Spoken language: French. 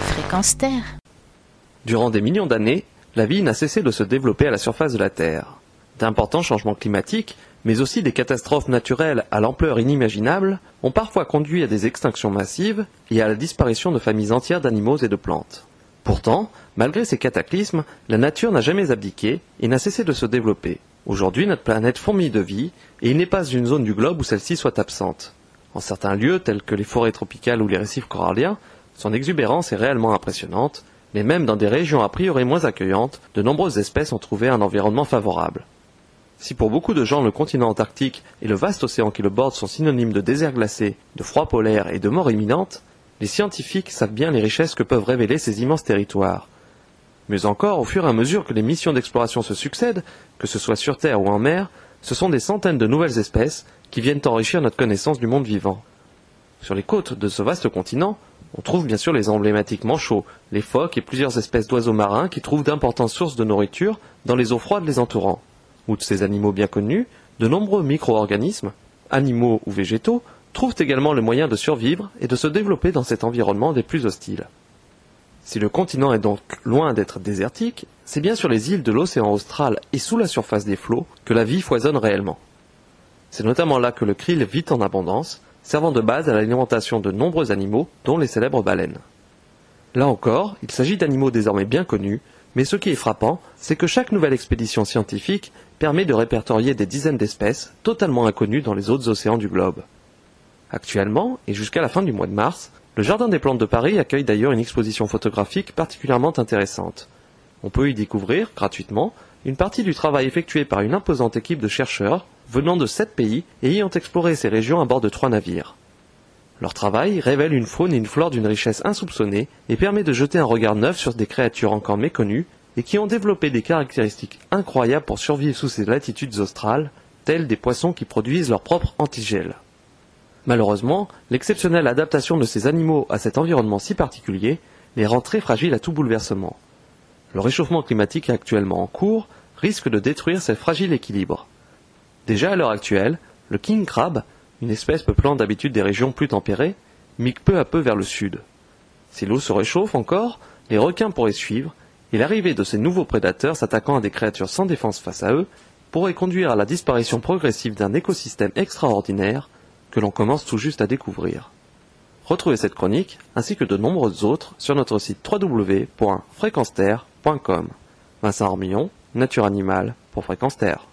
Fréquence Terre. Durant des millions d'années, la vie n'a cessé de se développer à la surface de la Terre. D'importants changements climatiques, mais aussi des catastrophes naturelles à l'ampleur inimaginable, ont parfois conduit à des extinctions massives et à la disparition de familles entières d'animaux et de plantes. Pourtant, malgré ces cataclysmes, la nature n'a jamais abdiqué et n'a cessé de se développer. Aujourd'hui, notre planète fourmille de vie, et il n'est pas une zone du globe où celle-ci soit absente. En certains lieux, tels que les forêts tropicales ou les récifs coralliens, son exubérance est réellement impressionnante, mais même dans des régions a priori moins accueillantes, de nombreuses espèces ont trouvé un environnement favorable. Si pour beaucoup de gens le continent antarctique et le vaste océan qui le borde sont synonymes de désert glacé, de froid polaire et de mort imminente, les scientifiques savent bien les richesses que peuvent révéler ces immenses territoires. Mieux encore, au fur et à mesure que les missions d'exploration se succèdent, que ce soit sur Terre ou en mer, ce sont des centaines de nouvelles espèces qui viennent enrichir notre connaissance du monde vivant. Sur les côtes de ce vaste continent, on trouve bien sûr les emblématiques manchots, les phoques et plusieurs espèces d'oiseaux marins qui trouvent d'importantes sources de nourriture dans les eaux froides les entourant. Outre ces animaux bien connus, de nombreux micro-organismes, animaux ou végétaux, trouvent également le moyen de survivre et de se développer dans cet environnement des plus hostiles. Si le continent est donc loin d'être désertique, c'est bien sur les îles de l'océan austral et sous la surface des flots que la vie foisonne réellement. C'est notamment là que le krill vit en abondance, servant de base à l'alimentation de nombreux animaux, dont les célèbres baleines. Là encore, il s'agit d'animaux désormais bien connus, mais ce qui est frappant, c'est que chaque nouvelle expédition scientifique permet de répertorier des dizaines d'espèces totalement inconnues dans les autres océans du globe. Actuellement, et jusqu'à la fin du mois de mars, le Jardin des plantes de Paris accueille d'ailleurs une exposition photographique particulièrement intéressante. On peut y découvrir, gratuitement, une partie du travail effectué par une imposante équipe de chercheurs venant de sept pays et ayant exploré ces régions à bord de trois navires. Leur travail révèle une faune et une flore d'une richesse insoupçonnée et permet de jeter un regard neuf sur des créatures encore méconnues et qui ont développé des caractéristiques incroyables pour survivre sous ces latitudes australes, telles des poissons qui produisent leur propre antigel. Malheureusement, l'exceptionnelle adaptation de ces animaux à cet environnement si particulier les rend très fragiles à tout bouleversement. Le réchauffement climatique actuellement en cours risque de détruire ce fragile équilibre. Déjà à l'heure actuelle, le king crab, une espèce peuplant d'habitude des régions plus tempérées, migue peu à peu vers le sud. Si l'eau se réchauffe encore, les requins pourraient suivre, et l'arrivée de ces nouveaux prédateurs s'attaquant à des créatures sans défense face à eux pourrait conduire à la disparition progressive d'un écosystème extraordinaire que l'on commence tout juste à découvrir. Retrouvez cette chronique, ainsi que de nombreuses autres, sur notre site www.fréquenceterre.com. Vincent Armillon, Nature Animale pour Fréquence Terre.